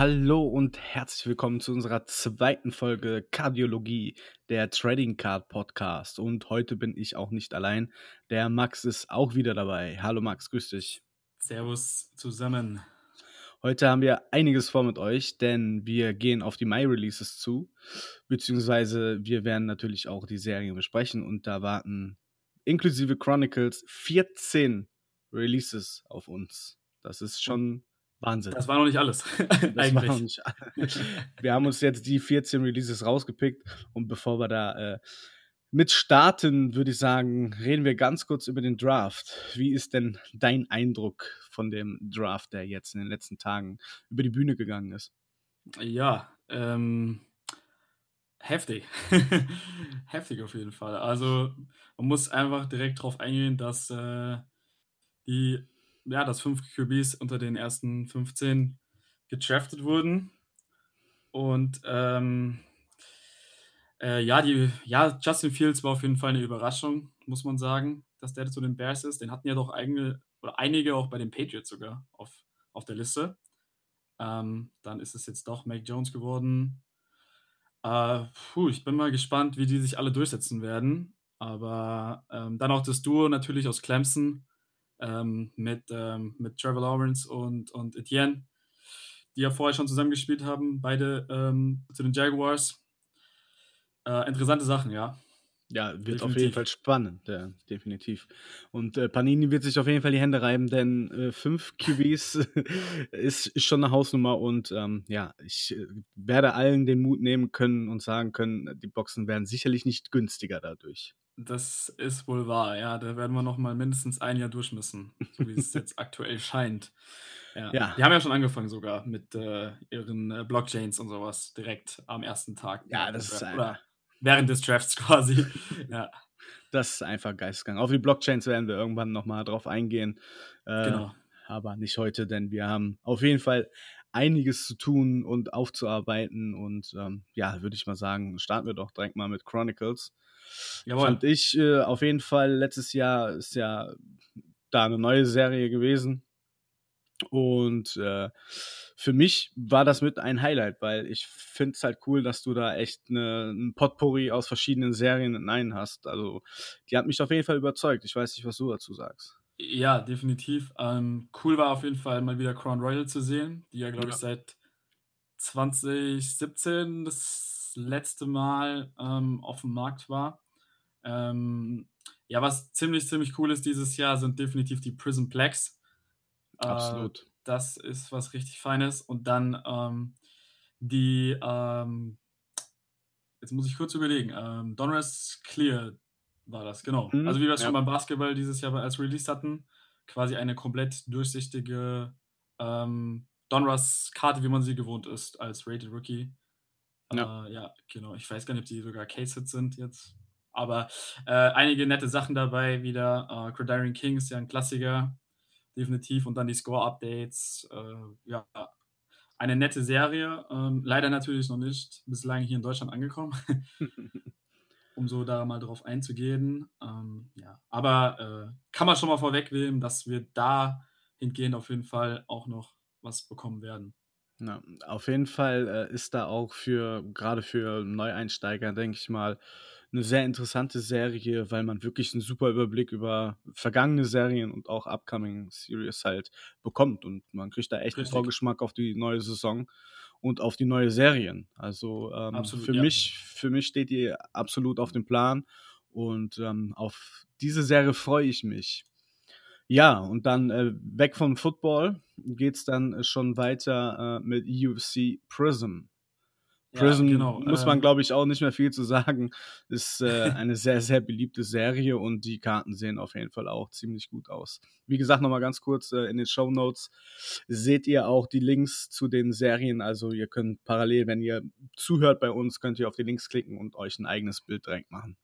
Hallo und herzlich willkommen zu unserer zweiten Folge Kardiologie, der Trading Card Podcast. Und heute bin ich auch nicht allein. Der Max ist auch wieder dabei. Hallo Max, grüß dich. Servus zusammen. Heute haben wir einiges vor mit euch, denn wir gehen auf die Mai-Releases zu, beziehungsweise wir werden natürlich auch die Serien besprechen und da warten inklusive Chronicles 14 Releases auf uns. Das ist schon Wahnsinn. Das war noch nicht alles. das war noch nicht alles. Wir haben uns jetzt die 14 Releases rausgepickt und bevor wir da äh, mit starten, würde ich sagen, reden wir ganz kurz über den Draft. Wie ist denn dein Eindruck von dem Draft, der jetzt in den letzten Tagen über die Bühne gegangen ist? Ja, ähm, heftig. heftig auf jeden Fall. Also man muss einfach direkt darauf eingehen, dass äh, die ja, dass fünf QBs unter den ersten 15 gedraftet wurden. Und ähm, äh, ja, die, ja, Justin Fields war auf jeden Fall eine Überraschung, muss man sagen, dass der zu den Bears ist. Den hatten ja doch eigene, oder einige auch bei den Patriots sogar auf, auf der Liste. Ähm, dann ist es jetzt doch Mac Jones geworden. Äh, puh, ich bin mal gespannt, wie die sich alle durchsetzen werden. Aber ähm, dann auch das Duo natürlich aus Clemson ähm, mit, ähm, mit Trevor Lawrence und, und Etienne, die ja vorher schon zusammengespielt haben, beide ähm, zu den Jaguars. Äh, interessante Sachen, ja. Ja, wird definitiv. auf jeden Fall spannend, ja, definitiv. Und äh, Panini wird sich auf jeden Fall die Hände reiben, denn äh, fünf QBs ist, schon eine Hausnummer und ähm, ja, ich äh, werde allen den Mut nehmen können und sagen können, die Boxen werden sicherlich nicht günstiger dadurch. Das ist wohl wahr, ja. Da werden wir noch mal mindestens ein Jahr durch müssen, so wie es jetzt aktuell scheint. Ja. ja. Die haben ja schon angefangen sogar mit äh, ihren äh, Blockchains und sowas direkt am ersten Tag. Ja, das ist Oder während des Drafts quasi. ja. Das ist einfach Geistgang. Auf die Blockchains werden wir irgendwann noch mal drauf eingehen. Äh, genau. Aber nicht heute, denn wir haben auf jeden Fall einiges zu tun und aufzuarbeiten. Und ähm, ja, würde ich mal sagen, starten wir doch direkt mal mit Chronicles. Jawohl. Fand ich äh, auf jeden Fall, letztes Jahr ist ja da eine neue Serie gewesen. Und äh, für mich war das mit ein Highlight, weil ich finde es halt cool, dass du da echt eine, ein Potpourri aus verschiedenen Serien in einen hast. Also, die hat mich auf jeden Fall überzeugt. Ich weiß nicht, was du dazu sagst. Ja, definitiv. Ähm, cool war auf jeden Fall mal wieder Crown Royal zu sehen, die ja, glaube ja. ich, seit 2017 das letzte Mal ähm, auf dem Markt war. Ähm, ja, was ziemlich, ziemlich cool ist dieses Jahr, sind definitiv die Prison Äh, Absolut. das ist was richtig Feines. Und dann ähm, die, ähm, jetzt muss ich kurz überlegen, ähm, Donruss Clear war das, genau. Mhm, also wie wir es ja. schon beim Basketball dieses Jahr als Release hatten, quasi eine komplett durchsichtige ähm, Donruss-Karte, wie man sie gewohnt ist, als Rated Rookie. Ja. Äh, ja, genau. Ich weiß gar nicht, ob die sogar Case-Hits sind jetzt. Aber äh, einige nette Sachen dabei wieder. Äh, Credarian King ist ja ein Klassiker, definitiv. Und dann die Score-Updates. Äh, ja, eine nette Serie. Ähm, leider natürlich noch nicht bislang hier in Deutschland angekommen. um so da mal drauf einzugehen. Ähm, ja, aber äh, kann man schon mal vorwegnehmen, dass wir da hingehend auf jeden Fall auch noch was bekommen werden. Ja, auf jeden Fall äh, ist da auch für, gerade für Neueinsteiger, denke ich mal, eine sehr interessante Serie, weil man wirklich einen super Überblick über vergangene Serien und auch upcoming Series halt bekommt und man kriegt da echt Richtig. einen Vorgeschmack auf die neue Saison und auf die neue Serien. Also ähm, absolut, für ja. mich, für mich steht die absolut auf dem Plan und ähm, auf diese Serie freue ich mich. Ja, und dann äh, weg vom Football geht es dann schon weiter äh, mit UFC Prism. Prison ja, genau. muss man, ähm, glaube ich, auch nicht mehr viel zu sagen. Ist äh, eine sehr, sehr beliebte Serie und die Karten sehen auf jeden Fall auch ziemlich gut aus. Wie gesagt, nochmal ganz kurz äh, in den Show Notes seht ihr auch die Links zu den Serien. Also ihr könnt parallel, wenn ihr zuhört bei uns, könnt ihr auf die Links klicken und euch ein eigenes Bild direkt machen.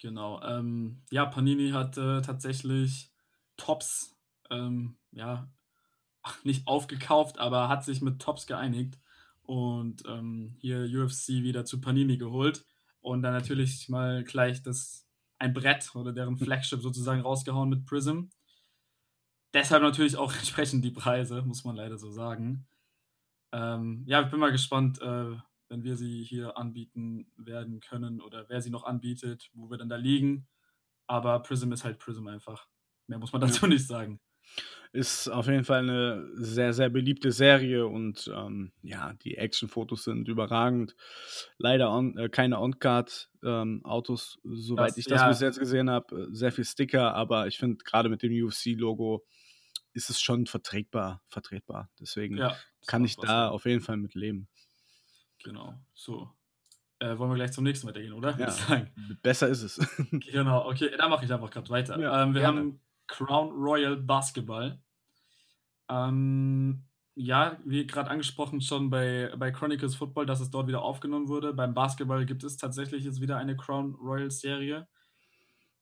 Genau. Ähm, ja, Panini hat äh, tatsächlich Tops, ähm, ja, nicht aufgekauft, aber hat sich mit Tops geeinigt und ähm, hier UFC wieder zu Panini geholt und dann natürlich mal gleich das ein Brett oder deren Flagship sozusagen rausgehauen mit Prism. Deshalb natürlich auch entsprechend die Preise, muss man leider so sagen. Ähm, ja, ich bin mal gespannt, äh, wenn wir sie hier anbieten werden können oder wer sie noch anbietet, wo wir dann da liegen. Aber Prism ist halt Prism einfach. Mehr muss man dazu nicht sagen. Ist auf jeden Fall eine sehr, sehr beliebte Serie und ähm, ja, die Action-Fotos sind überragend. Leider on, äh, keine On-Card-Autos, ähm, soweit das, ich das ja. bis jetzt gesehen habe. Äh, sehr viel Sticker, aber ich finde gerade mit dem UFC-Logo ist es schon vertretbar, vertretbar. Deswegen ja, kann ich da auf jeden Fall mit leben. Genau, so. Äh, wollen wir gleich zum nächsten weitergehen, oder? Ja, besser ist es. genau, okay, da mache ich einfach gerade weiter. Ja, ähm, wir gerne. haben Crown Royal Basketball. Ähm, ja, wie gerade angesprochen schon bei, bei Chronicles Football, dass es dort wieder aufgenommen wurde. Beim Basketball gibt es tatsächlich jetzt wieder eine Crown Royal Serie.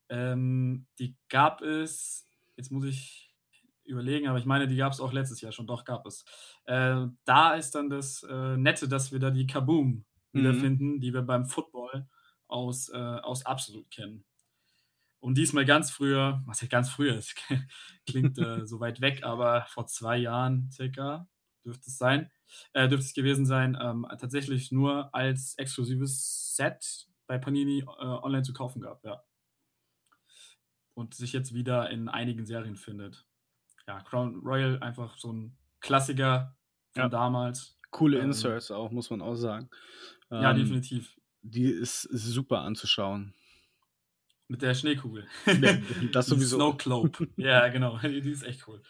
Ähm, die gab es, jetzt muss ich überlegen, aber ich meine, die gab es auch letztes Jahr schon, doch gab es. Äh, da ist dann das äh, Nette, dass wir da die Kaboom mhm. wiederfinden, die wir beim Football aus, äh, aus Absolut kennen. Und diesmal ganz früher, was ja ganz früher ist, klingt äh, so weit weg, aber vor zwei Jahren circa dürfte es sein, äh, dürfte es gewesen sein, ähm, tatsächlich nur als exklusives Set bei Panini äh, online zu kaufen gab, ja. Und sich jetzt wieder in einigen Serien findet. Ja, Crown Royal einfach so ein Klassiker von ja. damals. Coole ähm, Inserts auch, muss man auch sagen. Ähm, ja, definitiv. Die ist super anzuschauen. Mit der Schneekugel. das sowieso. Snow Globe. ja, genau. Die ist echt cool.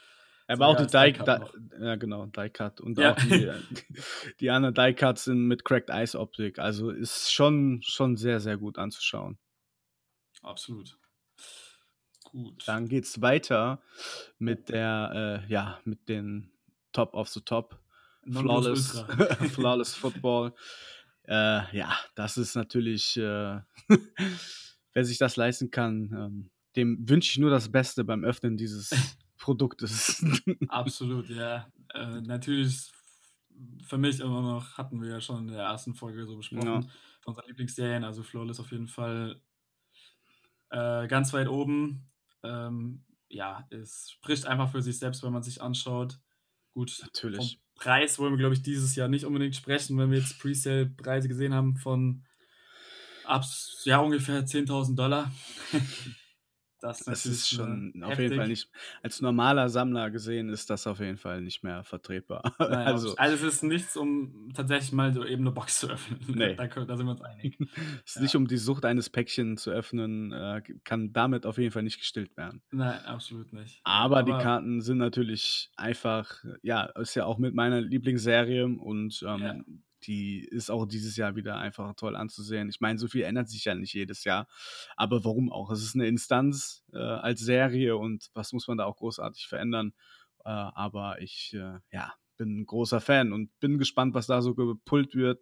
Aber auch die Die, Die, ja genau, Die Cut und ja. auch die, die anderen Die Cuts sind mit Cracked Ice Optik. Also ist schon, schon sehr, sehr gut anzuschauen. Absolut. Gut. Dann geht's weiter mit der, äh, ja, mit den Top of the Top. Flawless, Flawless Football. Äh, ja, das ist natürlich äh, wer sich das leisten kann, ähm, dem wünsche ich nur das Beste beim Öffnen dieses Produktes. Absolut, ja. Äh, natürlich für mich immer noch, hatten wir ja schon in der ersten Folge so besprochen, ja. von unseren Lieblingsserien, also Flawless auf jeden Fall äh, ganz weit oben. Ähm, ja, es spricht einfach für sich selbst, wenn man sich anschaut. Gut, natürlich. Vom Preis wollen wir, glaube ich, dieses Jahr nicht unbedingt sprechen, wenn wir jetzt Presale-Preise gesehen haben von Ab, ja, ungefähr 10.000 Dollar. das, das ist schon heftig. auf jeden Fall nicht, als normaler Sammler gesehen, ist das auf jeden Fall nicht mehr vertretbar. Nein, also, also es ist nichts, um tatsächlich mal so eben eine Box zu öffnen. Nee. Da, da sind wir uns einig. es ist ja. nicht um die Sucht eines Päckchen zu öffnen, äh, kann damit auf jeden Fall nicht gestillt werden. Nein, absolut nicht. Aber, Aber, die Karten sind natürlich einfach, ja, ist ja auch mit meiner Lieblingsserie und ähm, ja die ist auch dieses Jahr wieder einfach toll anzusehen. Ich meine, so viel ändert sich ja nicht jedes Jahr. Aber warum auch? Es ist eine Instanz äh, als Serie und was muss man da auch großartig verändern? Äh, aber ich, äh, ja, bin ein großer Fan und bin gespannt, was da so gepult wird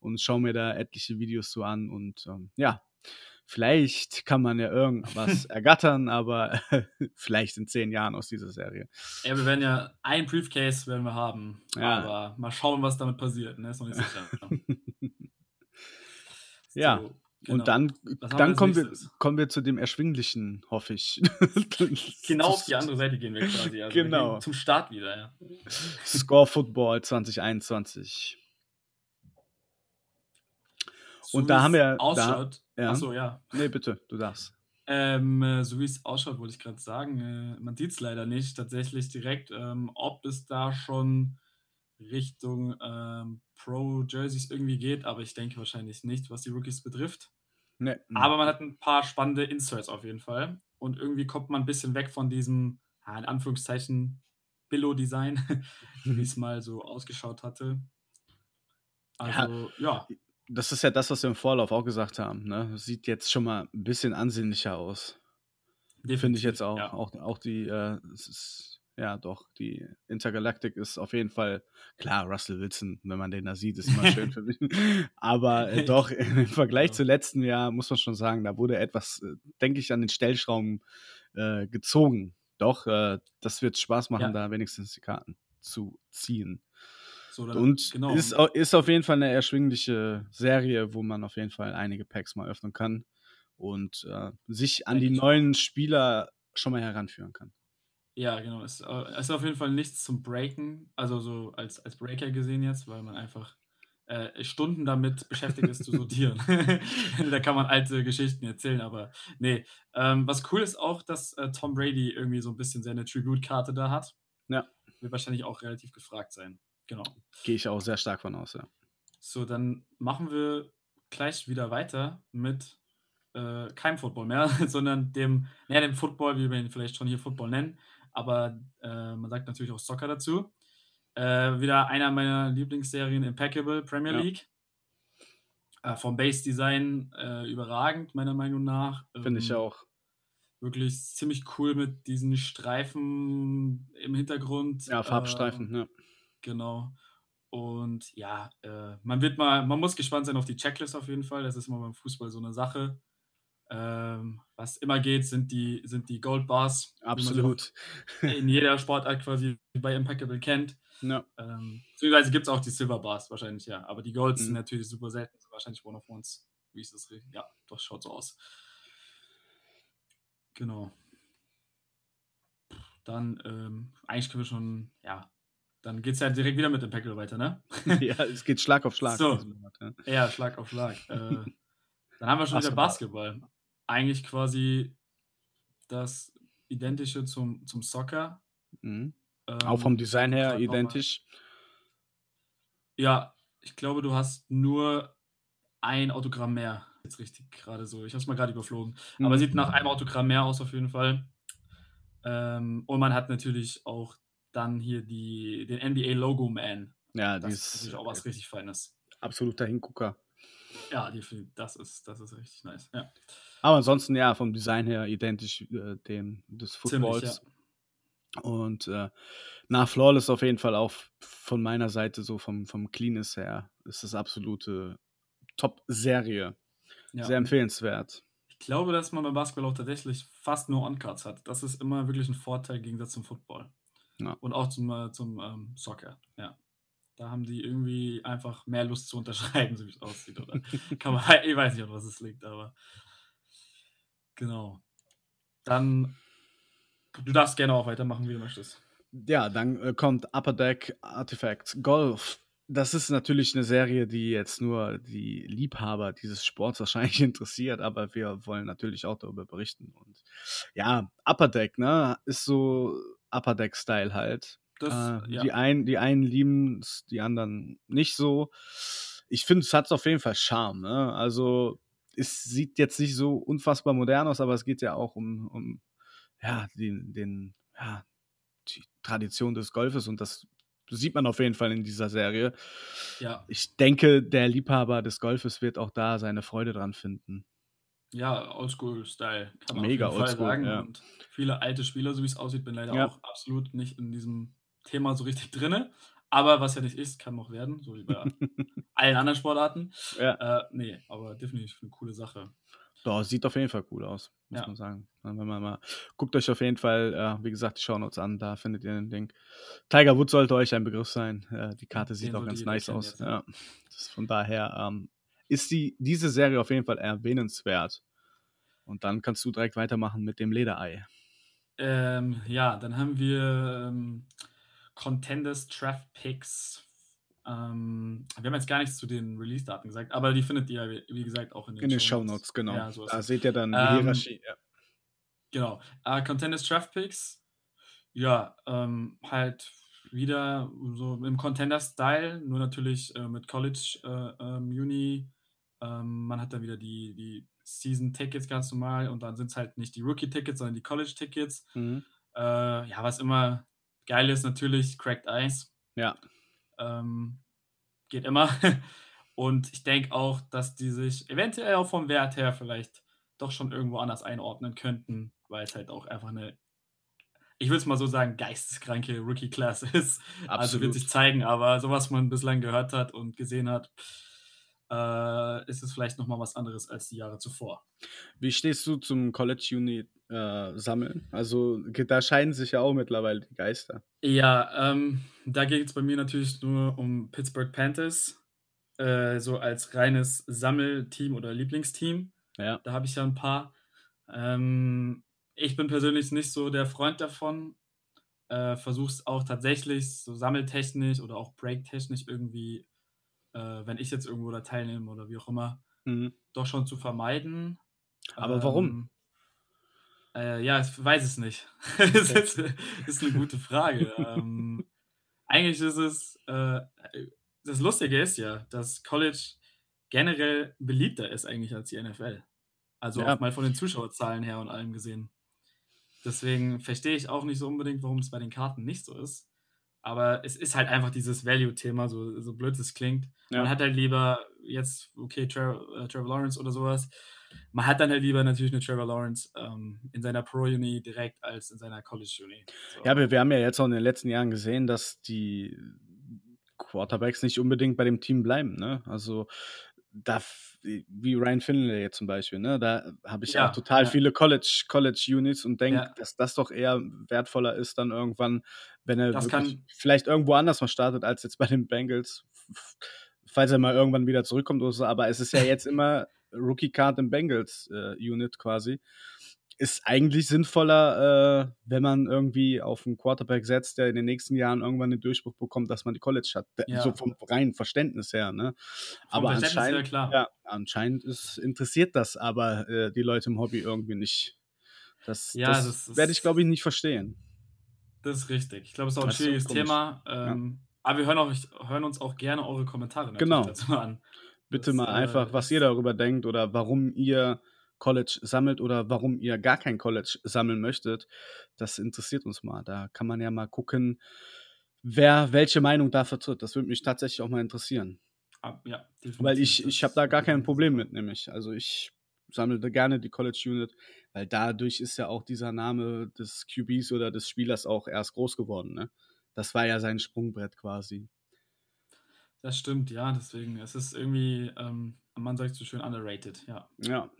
und schaue mir da etliche Videos so an und ähm, ja, Vielleicht kann man ja irgendwas ergattern, aber vielleicht in zehn Jahren aus dieser Serie. Ja, wir werden ja ein Briefcase werden wir haben, ja. aber mal schauen, was damit passiert. Ne? Ist noch nicht sicher. ja. So, genau. Und dann, dann kommen, wir, kommen wir zu dem Erschwinglichen, hoffe ich. genau auf die andere Seite gehen wir quasi. Also genau. Wir zum Start wieder, ja. Score Football 2021. So und da haben wir. Ausschaut. Ja. Achso, ja. Nee, bitte, du darfst. Ähm, äh, so wie es ausschaut, wollte ich gerade sagen. Äh, man sieht es leider nicht tatsächlich direkt, ähm, ob es da schon Richtung ähm, Pro-Jerseys irgendwie geht, aber ich denke wahrscheinlich nicht, was die Rookies betrifft. Nee. Aber man hat ein paar spannende Inserts auf jeden Fall. Und irgendwie kommt man ein bisschen weg von diesem, in Anführungszeichen, Billo-Design, wie es mal so ausgeschaut hatte. Also, ja. ja das ist ja das, was wir im Vorlauf auch gesagt haben. Ne? Sieht jetzt schon mal ein bisschen ansehnlicher aus. Finde ich jetzt auch. Ja. Auch, auch die, äh, ist, ja doch, die Intergalactic ist auf jeden Fall, klar, Russell Wilson, wenn man den da sieht, ist immer schön für mich. Aber äh, doch, im Vergleich ja. zu letzten Jahr muss man schon sagen, da wurde etwas, äh, denke ich, an den Stellschrauben äh, gezogen. Doch, äh, das wird Spaß machen, ja. da wenigstens die Karten zu ziehen. So, dann, und genau. ist, ist auf jeden Fall eine erschwingliche Serie, wo man auf jeden Fall einige Packs mal öffnen kann und äh, sich an die neuen Spieler schon mal heranführen kann. Ja, genau. Es äh, ist auf jeden Fall nichts zum Breaken, also so als, als Breaker gesehen jetzt, weil man einfach äh, Stunden damit beschäftigt ist zu sortieren. da kann man alte Geschichten erzählen, aber nee. Ähm, was cool ist auch, dass äh, Tom Brady irgendwie so ein bisschen seine Tribute-Karte da hat. Ja. Wird wahrscheinlich auch relativ gefragt sein. Genau. Gehe ich auch sehr stark von aus, ja. So, dann machen wir gleich wieder weiter mit äh, keinem Football mehr, sondern dem, naja, dem Football, wie wir ihn vielleicht schon hier Football nennen, aber äh, man sagt natürlich auch Soccer dazu. Äh, wieder einer meiner Lieblingsserien, Impeccable Premier League. Ja. Äh, vom Base Design äh, überragend, meiner Meinung nach. Finde ich ähm, auch. Wirklich ziemlich cool mit diesen Streifen im Hintergrund. Ja, Farbstreifen, ja. Genau. Und ja, äh, man wird mal, man muss gespannt sein auf die Checklist auf jeden Fall. Das ist immer beim Fußball so eine Sache. Ähm, was immer geht, sind die, sind die Gold Bars. Absolut. in jeder Sportart quasi bei Impeccable kennt. Ja. Ähm, beziehungsweise gibt es auch die Silver Bars wahrscheinlich, ja. Aber die Golds mhm. sind natürlich super selten, sind wahrscheinlich One of Ones. Wie ist das? Ja, doch, schaut so aus. Genau. Dann, ähm, eigentlich können wir schon, ja, dann geht es ja direkt wieder mit dem Packel weiter, ne? ja, es geht Schlag auf Schlag. So. Ja, Schlag auf Schlag. äh, dann haben wir schon Basketball. wieder Basketball. Eigentlich quasi das Identische zum, zum Soccer. Mhm. Ähm, Auch vom Design her identisch. Ja, ich glaube, du hast nur ein Autogramm mehr. Jetzt richtig gerade so. Ich habe es mal gerade überflogen. Mhm. Aber sieht nach einem Autogramm mehr aus auf jeden Fall. Ähm, und man hat natürlich auch dann hier die, den NBA Logo Man. Ja, das ist natürlich auch was richtig Feines. Absoluter Hingucker. Ja, das ist, das ist richtig nice. Ja. Aber ansonsten ja, vom Design her identisch äh, dem des Footballs. Ziemlich, ja. Und äh, nach Flawless auf jeden Fall auch von meiner Seite, so vom, vom Cleanness her, ist das absolute Top-Serie. Ja. Sehr empfehlenswert. Ich glaube, dass man beim Basketball auch tatsächlich fast nur On-Cards hat. Das ist immer wirklich ein Vorteil im Gegensatz zum Football. Ja. Und auch zum, äh, zum ähm, Soccer, ja. Da haben die irgendwie einfach mehr Lust zu unterschreiben, so wie es aussieht. Oder kann man, ich weiß nicht, an was es liegt, aber genau. Dann, du darfst gerne auch weitermachen, wie du möchtest. Ja, dann äh, kommt Upper Deck Artifacts Golf. Das ist natürlich eine Serie, die jetzt nur die Liebhaber dieses Sports wahrscheinlich interessiert, aber wir wollen natürlich auch darüber berichten. Und ja, Upper Deck, ne, ist so Upper Deck-Style halt. Das, äh, ja. die, ein, die einen lieben es, die anderen nicht so. Ich finde, es hat auf jeden Fall Charme. Ne? Also, es sieht jetzt nicht so unfassbar modern aus, aber es geht ja auch um, um ja, den, den, ja, die Tradition des Golfes und das sieht man auf jeden Fall in dieser Serie. Ja. Ich denke, der Liebhaber des Golfes wird auch da seine Freude dran finden. Ja, Oldschool-Style, kann man Mega auf jeden Fall sagen. Ja. Und viele alte Spieler, so wie es aussieht, bin leider ja. auch absolut nicht in diesem Thema so richtig drin. Aber was ja nicht ist, kann noch werden, so wie bei allen anderen Sportarten. Ja. Äh, nee, aber definitiv eine coole Sache. Doch, sieht auf jeden Fall cool aus, muss ja. man sagen. Wenn man mal guckt euch auf jeden Fall, äh, wie gesagt, die Shownotes an, da findet ihr den Ding. Tiger Woods sollte euch ein Begriff sein. Äh, die Karte sieht auch ganz nice aus. Ja. von daher ähm, ist die, diese Serie auf jeden Fall erwähnenswert. Und dann kannst du direkt weitermachen mit dem Lederei. Ähm, ja, dann haben wir ähm, Contenders Draft Picks. Ähm, wir haben jetzt gar nichts zu den Release-Daten gesagt, aber die findet ihr, wie gesagt, auch in den, in den Show Notes. genau. Ja, da seht ihr dann die ähm, Hierarchie. Ja. Genau. Uh, Contenders Draft Picks, ja, ähm, halt wieder so im Contender-Style, nur natürlich äh, mit College äh, ähm, man hat dann wieder die, die Season-Tickets ganz normal und dann sind es halt nicht die Rookie-Tickets, sondern die College-Tickets. Mhm. Äh, ja, was immer geil ist, natürlich Cracked Ice. Ja. Ähm, geht immer. und ich denke auch, dass die sich eventuell auch vom Wert her vielleicht doch schon irgendwo anders einordnen könnten, weil es halt auch einfach eine, ich würde es mal so sagen, geisteskranke Rookie-Class ist. Absolut. Also wird sich zeigen, aber so was man bislang gehört hat und gesehen hat, äh, ist es vielleicht nochmal was anderes als die Jahre zuvor. Wie stehst du zum College Uni äh, sammeln? Also da scheiden sich ja auch mittlerweile die Geister. Ja, ähm, da geht es bei mir natürlich nur um Pittsburgh Panthers, äh, so als reines Sammelteam oder Lieblingsteam. Ja. Da habe ich ja ein paar. Ähm, ich bin persönlich nicht so der Freund davon. Äh, Versuche es auch tatsächlich so sammeltechnisch oder auch breaktechnisch irgendwie, äh, wenn ich jetzt irgendwo da teilnehme oder wie auch immer, Mhm. doch schon zu vermeiden. Aber warum? Ähm, äh, ja, ich weiß es nicht. das ist, ist eine gute Frage. ähm, eigentlich ist es, äh, das Lustige ist ja, dass College generell beliebter ist eigentlich als die NFL. Also Ja. auch mal von den Zuschauerzahlen her und allem gesehen. Deswegen verstehe ich auch nicht so unbedingt, warum es bei den Karten nicht so ist. Aber es ist halt einfach dieses Value-Thema, so, so blöd es klingt. Ja. Man hat halt lieber jetzt, okay, Trevor, äh, Trevor Lawrence oder sowas. Man hat dann halt lieber natürlich eine Trevor Lawrence ähm, in seiner Pro-Uni direkt als in seiner College-Uni. So. Ja, aber wir haben ja jetzt auch in den letzten Jahren gesehen, dass die Quarterbacks nicht unbedingt bei dem Team bleiben. Ne? Also da, wie Ryan Finley jetzt zum Beispiel, ne? da habe ich ja, auch total ja. viele College, College Units und denke, Ja. dass das doch eher wertvoller ist dann irgendwann, wenn er vielleicht irgendwo anders mal startet als jetzt bei den Bengals, falls er mal irgendwann wieder zurückkommt oder so. Aber es ist ja jetzt immer Rookie Card im Bengals äh, Unit quasi ist eigentlich sinnvoller, äh, wenn man irgendwie auf einen Quarterback setzt, der in den nächsten Jahren irgendwann den Durchbruch bekommt, dass man die College hat. Ja. So vom reinen Verständnis her. Ne? Vom aber anscheinend, klar. ja, anscheinend ist, interessiert das aber äh, die Leute im Hobby irgendwie nicht. Das, Ja, das, das werde ich, glaube ich, nicht verstehen. Das ist richtig. Ich glaube, es ist auch ein schwieriges. Thema. Ähm, Aber wir hören, auch, hören uns auch gerne eure Kommentare Genau. dazu an. Bitte Das, mal äh, einfach, was ihr darüber denkt oder warum ihr College sammelt oder warum ihr gar kein College sammeln möchtet. Das interessiert uns mal. Da kann man ja mal gucken, wer welche Meinung da vertritt. Das würde mich tatsächlich auch mal interessieren. Ja. Weil ich, ich habe da gar kein Problem mit, nämlich. Also ich sammle da gerne die College Unit, weil dadurch ist ja auch dieser Name des QBs oder des Spielers auch erst groß geworden. Ne? Das war ja sein Sprungbrett quasi. Das stimmt, ja. Deswegen, es ist irgendwie, ähm, man sagt so schön underrated, ja. Ja.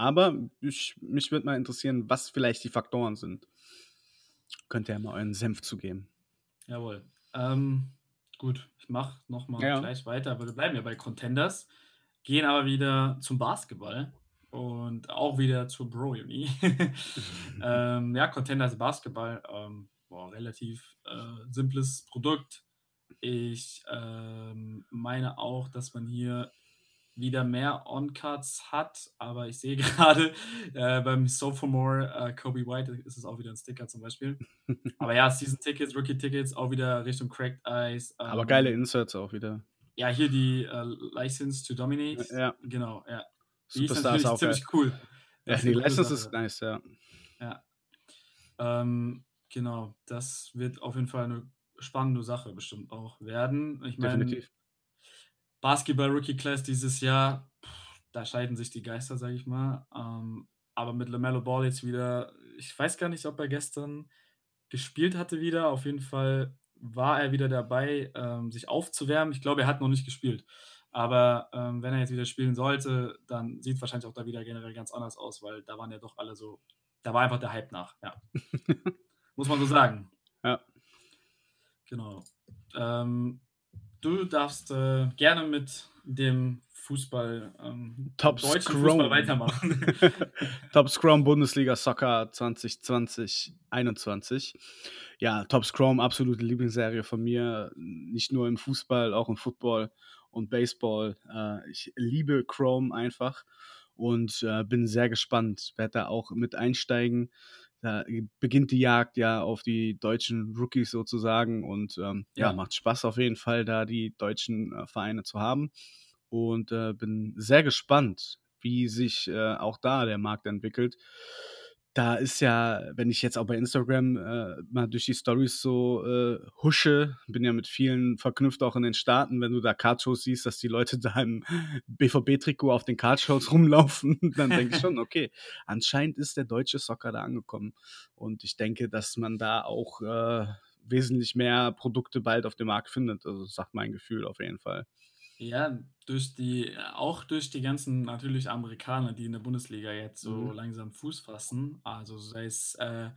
Aber ich, mich würde mal interessieren, was vielleicht die Faktoren sind. Könnt ihr ja mal euren Senf zugeben. Jawohl. Ähm, gut, ich mache nochmal Ja. gleich weiter, aber wir bleiben ja bei Contenders, gehen aber wieder zum Basketball und auch wieder zur Bro-Uni. ähm, ja, Contenders Basketball, ähm, boah, relativ äh, simples Produkt. Ich ähm, meine auch, dass man hier wieder mehr On-Cuts hat, aber ich sehe gerade äh, beim Sophomore äh, Kobe White ist es auch wieder ein Sticker zum Beispiel. Aber ja, Season-Tickets, Rookie-Tickets, auch wieder Richtung Cracked Eyes. Aber ähm, geile Inserts auch wieder. Ja, hier die äh, License to Dominate. Ja, Genau, ja. Die ist Superstars natürlich auch geil. ziemlich cool. Ja, ist die License ist nice, ja. Ja. Ähm, genau, das wird auf jeden Fall eine spannende Sache bestimmt auch werden. Ich meine, Definitiv. Basketball-Rookie-Class dieses Jahr, pff, da scheiden sich die Geister, sage ich mal. Ähm, aber mit LaMelo Ball jetzt wieder, ich weiß gar nicht, ob er gestern gespielt hatte wieder. Auf jeden Fall war er wieder dabei, ähm, sich aufzuwärmen. Ich glaube, er hat noch nicht gespielt. Aber ähm, wenn er jetzt wieder spielen sollte, dann sieht es wahrscheinlich auch da wieder generell ganz anders aus, weil da waren ja doch alle so, da war einfach der Hype nach, ja. Muss man so sagen. Ja. Genau. Ähm, du darfst äh, gerne mit dem Fußball, ähm, Top deutschen Scrum. Fußball weitermachen. Top Scrum Bundesliga Soccer 2020 21. Ja, Top Scrum, absolute Lieblingsserie von mir. Nicht nur im Fußball, auch im Football und Baseball. Äh, ich liebe Chrome einfach und äh, bin sehr gespannt. Werde da auch mit einsteigen. Da beginnt die Jagd ja auf die deutschen Rookies sozusagen und ähm, ja. Ja. macht Spaß auf jeden Fall, da die deutschen äh, Vereine zu haben. Und äh, bin sehr gespannt, wie sich äh, auch da der Markt entwickelt. Da ist ja, wenn ich jetzt auch bei Instagram äh, mal durch die Stories so äh, husche, bin ja mit vielen verknüpft auch in den Staaten, wenn du da Cardshows siehst, dass die Leute da im BVB-Trikot auf den Cardshows rumlaufen, dann denke ich schon, okay, anscheinend ist der deutsche Soccer da angekommen. Und ich denke, dass man da auch äh, wesentlich mehr Produkte bald auf dem Markt findet. Also das sagt mein Gefühl auf jeden Fall. Ja, durch die auch durch die ganzen natürlich Amerikaner, die in der Bundesliga jetzt so Mhm. langsam Fuß fassen. Also sei es äh,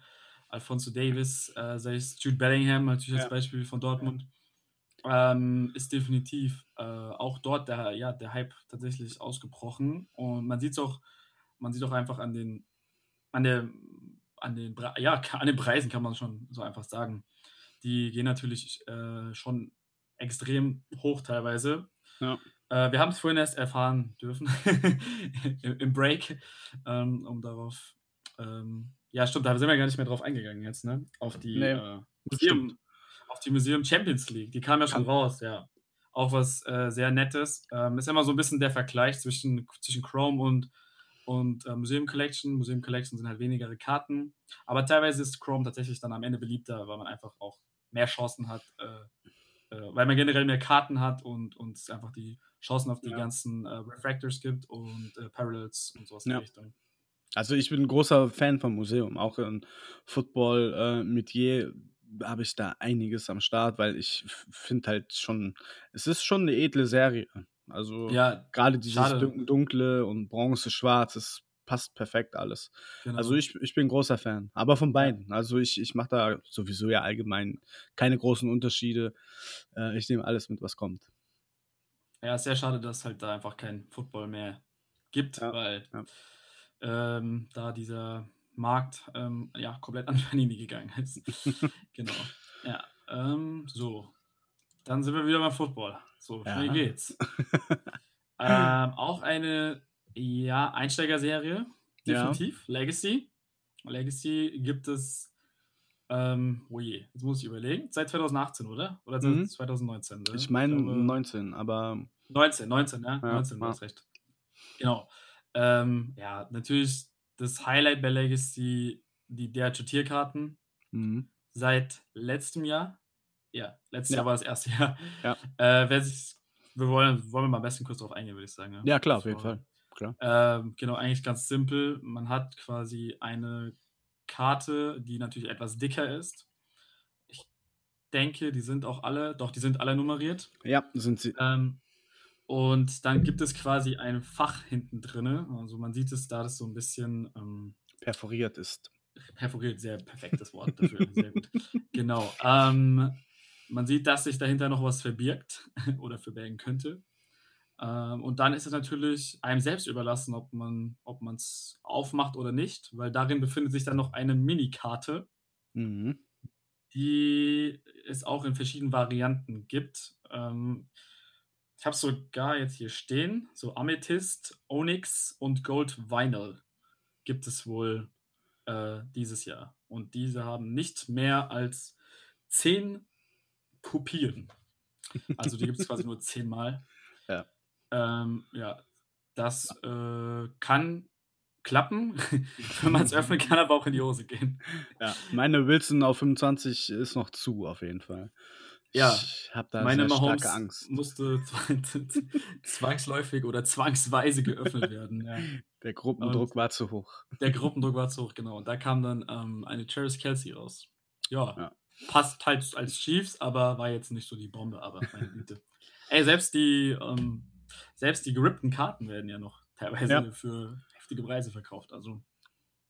Alphonso Davies, äh, sei es Jude Bellingham, natürlich als Ja. Beispiel von Dortmund, ähm, ist definitiv äh, auch dort der, ja, der Hype tatsächlich ausgebrochen. Und man sieht es auch, man sieht auch einfach an den, an der, an den, ja, an den Preisen kann man schon so einfach sagen. Die gehen natürlich äh, schon extrem hoch teilweise. Ja. Äh, wir haben es vorhin erst erfahren dürfen im, Break, ähm, um darauf. Ähm, ja, stimmt, da sind wir gar nicht mehr drauf eingegangen jetzt, ne? Auf die Nee, äh, Museum, auf die Museum Champions League. Die kam ja schon Kam- raus, ja. Auch was äh, sehr Nettes. Ähm, ist immer so ein bisschen der Vergleich zwischen, zwischen Chrome und, und äh, Museum Collection. Museum Collection sind halt weniger Karten. Aber teilweise ist Chrome tatsächlich dann am Ende beliebter, weil man einfach auch mehr Chancen hat, äh, weil man generell mehr Karten hat und, und es einfach die Chancen auf die Ja. ganzen äh, Refractors gibt und äh, Parallels und sowas in Ja. die Richtung. Also ich bin ein großer Fan vom Museum. Auch in Football äh, Metier habe ich da einiges am Start, weil ich finde halt schon, es ist schon eine edle Serie. Also Ja, gerade dieses schade. dun- dunkle und bronze-schwarz, es passt perfekt alles. genau. Also ich, ich bin großer Fan, aber von beiden. Also ich, ich mache da sowieso ja allgemein keine großen Unterschiede. Äh, ich nehme alles mit, was kommt. Ja, sehr schade, dass halt da einfach kein Football mehr gibt, Ja, weil ja. Ähm, da dieser Markt ähm, ja komplett an Panini gegangen ist. genau. Ja, ähm, so. Dann sind wir wieder beim Football. So, schnell Ja. geht's. ähm, auch eine ja, Einsteigerserie, Ja. definitiv. Legacy. Legacy gibt es, ähm, oh je, jetzt muss ich überlegen, seit 2018, oder? Oder seit Mhm. 2019? Ne? Ich meine glaube- 19, aber 19, 19, ja, Ja, 19, du ja. hast recht. Genau. Ähm, ja, natürlich das Highlight bei Legacy, die der Tierkarten mhm. seit letztem Jahr. Ja, letztes Ja. Jahr war das erste Jahr. Ja. Äh, wer sich, wir wollen, wollen wir mal am besten kurz drauf eingehen, würde ich sagen. ja klar, auf jeden. Fall. Klar. Ähm, genau, eigentlich ganz simpel. Man hat quasi eine Karte, die natürlich etwas dicker ist. Ich denke, die sind auch alle, doch, die sind alle nummeriert. Ja, sind sie. Ähm, und dann gibt es quasi ein Fach hinten drinne. Also man sieht es da, das so ein bisschen ähm, perforiert ist. perforiert, sehr perfektes Wort dafür, sehr gut. Genau. Ähm, man sieht, dass sich dahinter noch was verbirgt oder verbergen könnte. Ähm, und dann ist es natürlich einem selbst überlassen, ob man ob es aufmacht oder nicht, weil darin befindet sich dann noch eine Minikarte, Mhm. die es auch in verschiedenen Varianten gibt. Ähm, ich habe sogar jetzt hier stehen, so Amethyst, Onyx und Gold Vinyl gibt es wohl äh, dieses Jahr. Und diese haben nicht mehr als zehn Kopien. Also die gibt es quasi nur zehnmal. Ja. Ähm, ja, das äh, kann klappen, wenn man es öffnen kann, aber auch in die Hose gehen. Ja, meine Wilson auf 25 ist noch zu, auf jeden Fall. Ja, ich habe da Meine sehr Mahomes starke Angst. musste zwangsläufig oder zwangsweise geöffnet werden. Ja. Der Gruppendruck Und- war zu hoch. Der Gruppendruck war zu hoch, genau. Und da kam dann ähm, eine Travis Kelsey raus. Ja, Ja. passt halt als Chiefs, aber war jetzt nicht so die Bombe, aber meine Güte. Ey, selbst die, ähm, selbst die gerippten Karten werden ja noch teilweise Ja. für heftige Preise verkauft. Also,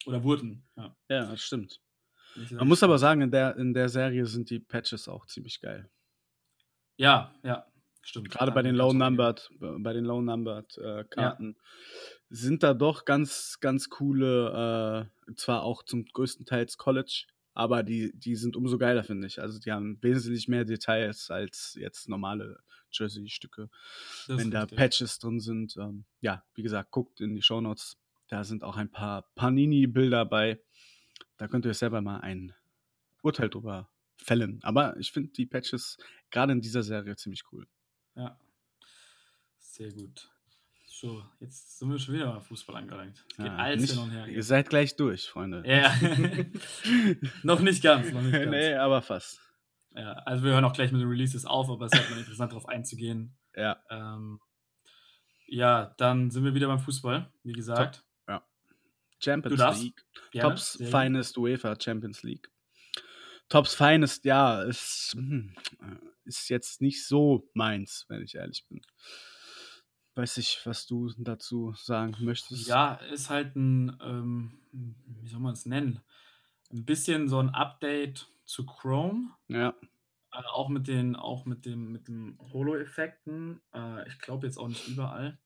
oder wurden. Ja. Ja, das stimmt. Man muss aber sagen, in der, in der Serie sind die Patches auch ziemlich geil. Ja, ja, stimmt. Gerade bei den Low-Numbered, bei den Low-Numbered äh, Karten sind da doch ganz, ganz coole, äh, zwar auch zum größten Teils College, aber die, die sind umso geiler, finde ich. Also die haben wesentlich mehr Details als jetzt normale Jersey-Stücke, wenn da richtig. Patches drin sind. Ähm, ja, wie gesagt, guckt in die Shownotes. Da sind auch ein paar Panini-Bilder bei. Da könnt ihr selber mal ein Urteil drüber fällen. Aber ich finde die Patches gerade in dieser Serie ziemlich cool. Ja. Sehr gut. So, jetzt sind wir schon wieder beim Fußball angelangt. Geht Ja, alles nicht- hin und her. Ihr seid gleich durch, Freunde. Ja. noch nicht ganz, noch nicht ganz. nee, aber fast. Ja, also wir hören auch gleich mit den Releases auf, aber es ist halt mal interessant darauf einzugehen. Ja, Ähm, ja, dann sind wir wieder beim Fußball, wie gesagt. Champions Du darfst. League. Gerne, Tops gerne. Finest UEFA Champions League. Tops Finest, ja, ist. Hm, ist jetzt nicht so meins, wenn ich ehrlich bin. Weiß ich, was du dazu sagen möchtest. Ja, ist halt ein, ähm, wie soll man es nennen? Ein bisschen so ein Update zu Chrome. Ja. Äh, auch mit den, auch mit dem, mit den Holo-Effekten. Äh, ich glaube jetzt auch nicht überall.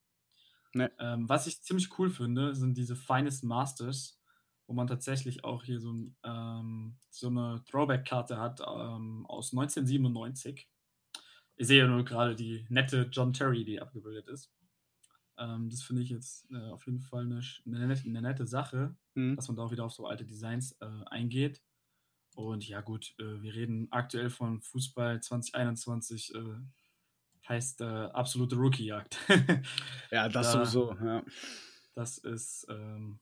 Nee. Ähm, was ich ziemlich cool finde, sind diese Finest Masters, wo man tatsächlich auch hier so, ein, ähm, so eine Throwback-Karte hat ähm, aus 1997. Ich sehe nur gerade die nette John Terry, die abgebildet ist. Ähm, das finde ich jetzt äh, auf jeden Fall eine, eine, eine nette Sache, Mhm. dass man da auch wieder auf so alte Designs äh, eingeht. Und ja, gut, äh, wir reden aktuell von Fußball 2021, äh, heißt äh, absolute Rookie-Jagd. Ja, das Da- sowieso, ja. Das ist ähm,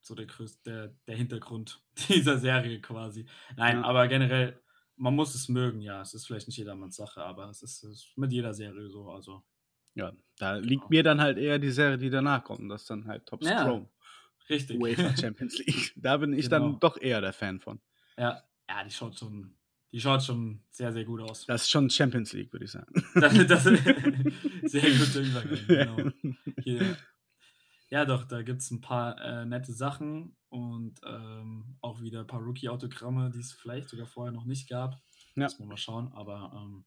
so der, größte, der, der Hintergrund dieser Serie quasi. Nein, Ja. aber generell, man muss es mögen, ja. Es ist vielleicht nicht jedermanns Sache, aber es ist, es ist mit jeder Serie so. Also, Ja, da liegt mir dann halt eher die Serie, die danach kommt. Das ist dann halt Top Ja, Chrome. richtig. UEFA Champions League. Da bin ich Genau. dann doch eher der Fan von. ja, ja, die schaut schon, die schaut schon sehr, sehr gut aus. Das ist schon Champions League, würde ich sagen. Das, das, sehr guter Übergang, genau. Hier. Ja, doch, da gibt es ein paar äh, nette Sachen und ähm, auch wieder ein paar Rookie-Autogramme, die es vielleicht sogar vorher noch nicht gab. Ja. Muss man mal schauen, aber ähm,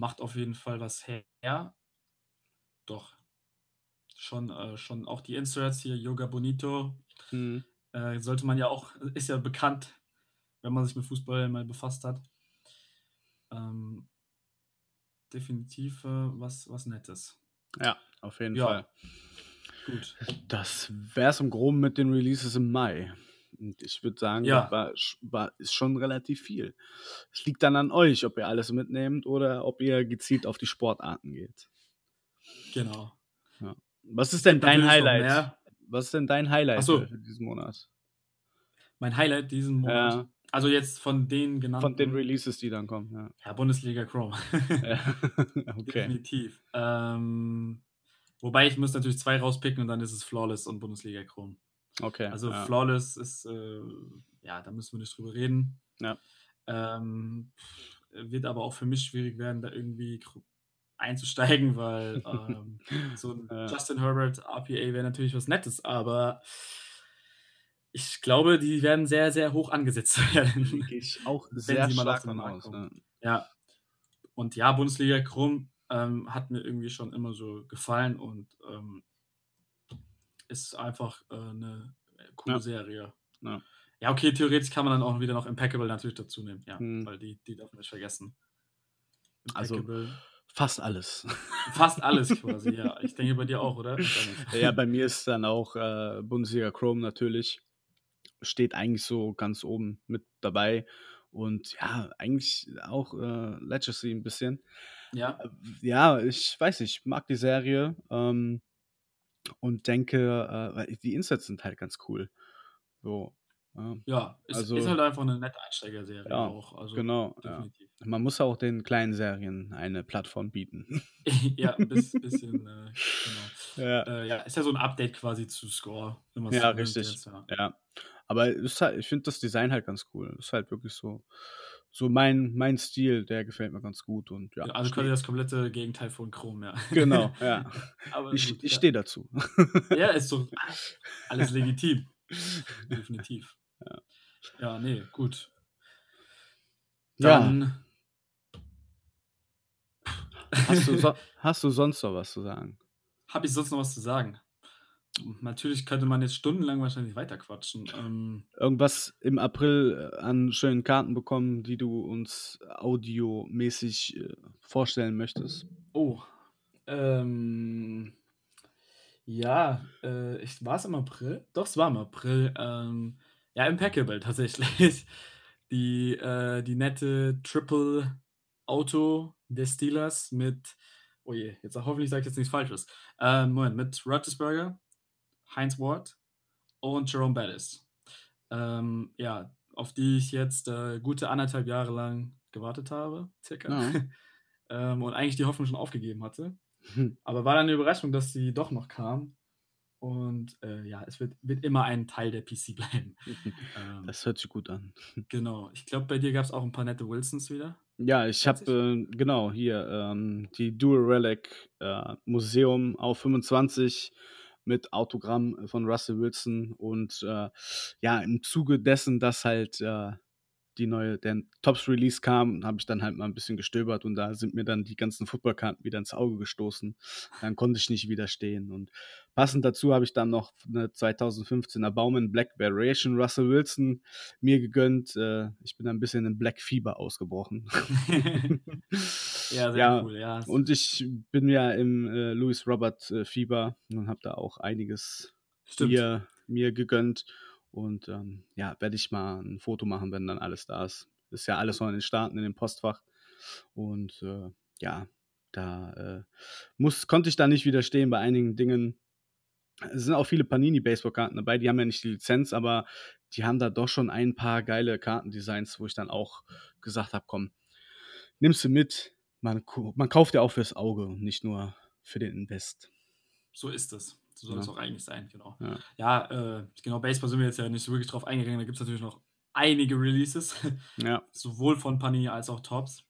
macht auf jeden Fall was her. Doch. Schon, äh, schon auch die Inserts hier, Yoga Bonito, Mhm. äh, sollte man ja auch, ist ja bekannt, wenn man sich mit Fußball mal befasst hat. Ähm, definitiv äh, was, was Nettes. Ja, auf jeden Ja. Fall. Gut. Das wäre es im Groben mit den Releases im Mai. Und ich würde sagen, Ja. war, war, ist schon relativ viel. Es liegt dann an euch, ob ihr alles mitnehmt oder ob ihr gezielt auf die Sportarten geht. Genau. Was ist denn dein Highlight? Was ist denn dein Highlight so. für, diesen Monat? Mein Highlight diesen Monat. Ja, Also jetzt von den genannten. von den Releases, die dann kommen. Ja. ja, Bundesliga Chrome. Ja. okay. Definitiv. Ähm, wobei ich muss natürlich zwei rauspicken und dann ist es Flawless und Bundesliga Chrome. Okay. Also ja. Flawless ist, äh, ja, da müssen wir nicht drüber reden. Ja. Ähm, wird aber auch für mich schwierig werden, da irgendwie einzusteigen, weil ähm, so ein Ja. Justin Herbert RPA wäre natürlich was Nettes, aber ich glaube, die werden sehr, sehr hoch angesetzt werden. Ich auch Wenn sehr sie mal stark Markt aus. kommen. Ne? Ja. Und ja, Bundesliga Chrome ähm, hat mir irgendwie schon immer so gefallen und ähm, ist einfach äh, eine coole Ja. Serie. Ja. Ja, okay, theoretisch kann man dann auch wieder noch Impeccable natürlich dazu nehmen, ja, Hm. weil die, die darf man nicht vergessen. Also-. Fast alles. Fast alles quasi, ja. Ich denke bei dir auch, oder? Ja, bei mir ist dann auch äh, Bundesliga Chrome natürlich. Steht eigentlich so ganz oben mit dabei. Und ja, eigentlich auch äh, Legacy ein bisschen. Ja, Ja, ich weiß nicht, ich mag die Serie ähm, und denke, äh, die Insets sind halt ganz cool. So. Ja, ja. Ist, Also- ist halt einfach eine nette Einsteigerserie Ja, auch. Also genau. Ja. definitiv. Man muss auch den kleinen Serien eine Plattform bieten. Ja, ein bis, bisschen, äh, genau. ja. Äh, ja, ist ja so ein Update quasi zu Score. Ja, so richtig. jetzt, ja. Ja, aber halt, ich finde das Design halt ganz cool. Ist halt wirklich so, so mein, mein Stil, der gefällt mir ganz gut und ja. Ja, also quasi das komplette Gegenteil von Chrome, ja. Genau, ja. Aber Ich, gut, ich ja. stehe dazu. Ja, ist so alles legitim. Definitiv. Ja, nee, gut. Ja. Dann, Hast du, so, hast du sonst noch was zu sagen? habe ich sonst noch was zu sagen? Natürlich könnte man jetzt stundenlang wahrscheinlich weiterquatschen. Ähm, Irgendwas im April äh, an schönen Karten bekommen, die du uns audiomäßig äh, vorstellen möchtest? oh. Ähm, ja, äh, ich, war es im April? Doch, es war im April. Ähm, ja, Impeccable tatsächlich. Die, äh, die nette Triple Auto der Steelers mit, oh je, jetzt hoffentlich sage ich jetzt nichts Falsches. Ähm, Moment, mit Roethlisberger, Heinz Ward und Jerome Bettis. Ähm, ja, auf die ich jetzt äh, gute anderthalb Jahre lang gewartet habe, circa. Ja. ähm, und eigentlich die Hoffnung schon aufgegeben hatte. Hm. Aber war dann eine Überraschung, dass sie doch noch kam. Und äh, ja, es wird, wird immer ein Teil der PC bleiben. ähm, das hört sich gut an. Genau. Ich glaube, bei dir gab es auch ein paar nette Wilsons wieder. Ja, ich habe äh, genau hier ähm, die Dual Relic äh, Museum auf 25 mit Autogramm von Russell Wilson und äh, ja, im Zuge dessen, dass halt äh, die neue, der Tops Release kam, habe ich dann halt mal ein bisschen gestöbert und da sind mir dann die ganzen Footballkarten wieder ins Auge gestoßen. Dann konnte ich nicht widerstehen. Und passend dazu habe ich dann noch eine 2015er Baumann Black Variation Russell Wilson mir gegönnt. Äh, ich bin ein bisschen in Black Fieber ausgebrochen. ja, sehr ja, cool, ja. Und ich bin ja im äh, Louis Robert äh, Fieber und habe da auch einiges mir, mir gegönnt. Und ähm, ja, werde ich mal ein Foto machen, wenn dann alles da ist. Ist ja alles noch in den Staaten, in dem Postfach. Und äh, ja, da äh, muss, konnte ich da nicht widerstehen bei einigen Dingen. Es sind auch viele Panini-Baseball-Karten dabei, die haben ja nicht die Lizenz, aber die haben da doch schon ein paar geile Kartendesigns, wo ich dann auch gesagt habe, komm, nimmst du mit. Man, man kauft ja auch fürs Auge und nicht nur für den Invest. So ist es. So soll es auch eigentlich sein, genau. Ja, ja äh, genau, Baseball sind wir jetzt ja nicht so wirklich drauf eingegangen. Da gibt es natürlich noch einige Releases. Ja. Sowohl von Panini als auch Tops.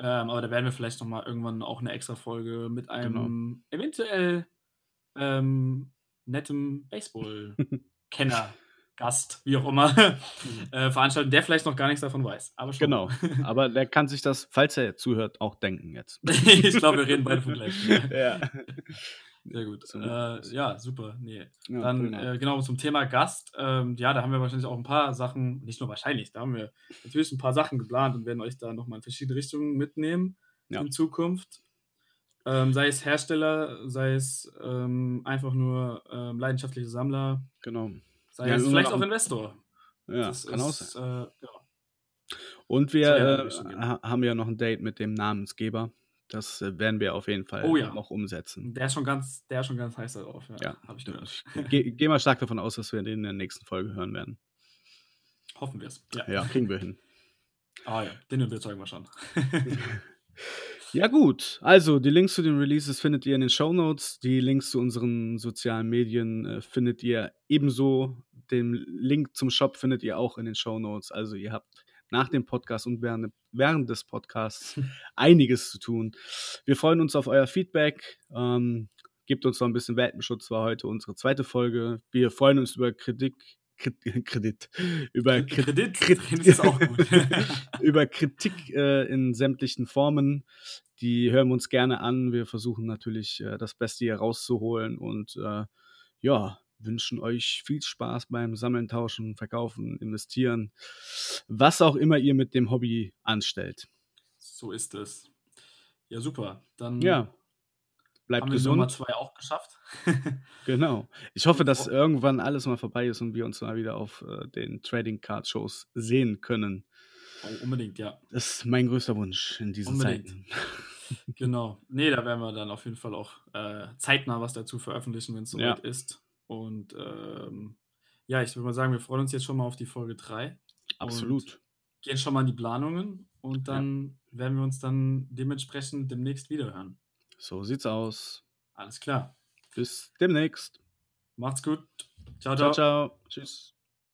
Ähm, aber da werden wir vielleicht nochmal irgendwann auch eine extra Folge mit einem genau. eventuell ähm, nettem Baseball-Kenner. Gast, wie auch immer, äh, veranstalten, der vielleicht noch gar nichts davon weiß. Aber schon. Genau, aber der kann sich das, falls er zuhört, auch denken jetzt. ich glaube, wir reden beide von gleich. ja. Sehr gut. Äh, ja, super. Nee. Ja, Dann äh, genau zum Thema Gast. Ähm, ja, da haben wir wahrscheinlich auch ein paar Sachen, nicht nur wahrscheinlich, da haben wir natürlich ein paar Sachen geplant und werden euch da nochmal in verschiedene Richtungen mitnehmen ja. in Zukunft. Ähm, sei es Hersteller, sei es ähm, einfach nur ähm, leidenschaftliche Sammler. Genau. Sei ja, es vielleicht auch Investor. Ja, das kann ist, auch sein. Äh. Und wir äh, haben ja noch ein Date mit dem Namensgeber. Das äh, werden wir auf jeden Fall oh, ja. noch umsetzen. Der ist schon ganz, der ist schon ganz heiß darauf. Ja, ja. habe ich gehört. Gehe geh mal stark davon aus, dass wir den in der nächsten Folge hören werden. Hoffen wir es. Ja. ja, kriegen wir hin. Ah ja, den überzeugen wir schon. ja, gut. Also, die Links zu den Releases findet ihr in den Show Notes. Die Links zu unseren sozialen Medien äh, findet ihr ebenso. Den Link zum Shop findet ihr auch in den Show Notes. Also, ihr habt nach dem Podcast und während, während des Podcasts einiges zu tun. Wir freuen uns auf euer Feedback. Ähm, gebt uns noch ein bisschen Welpenschutz, war heute unsere zweite Folge. Wir freuen uns über Kritik, Kredit, über Kredit, Kredit ist auch gut. über Kritik äh, in sämtlichen Formen. Die hören wir uns gerne an. Wir versuchen natürlich äh, das Beste hier rauszuholen und äh, ja, wünschen euch viel Spaß beim Sammeln, Tauschen, Verkaufen, Investieren, was auch immer ihr mit dem Hobby anstellt. So ist es. Ja, super. Dann ja. Bleibt haben gesund. wir Nummer zwei auch geschafft. genau. Ich hoffe, dass irgendwann alles mal vorbei ist und wir uns mal wieder auf äh, den Trading Card Shows sehen können. Oh, unbedingt, ja. Das ist mein größter Wunsch in diesen unbedingt. Zeiten. genau. Nee, da werden wir dann auf jeden Fall auch äh, zeitnah was dazu veröffentlichen, wenn es soweit ja. ist. Und ähm, ja, ich würde mal sagen, wir freuen uns jetzt schon mal auf die Folge 3. Absolut. Gehen schon mal in die Planungen und dann ja. werden wir uns dann dementsprechend demnächst wiederhören. So sieht's aus. Alles klar. Bis demnächst. Macht's gut. Ciao, ciao. Ciao, ciao. Tschüss.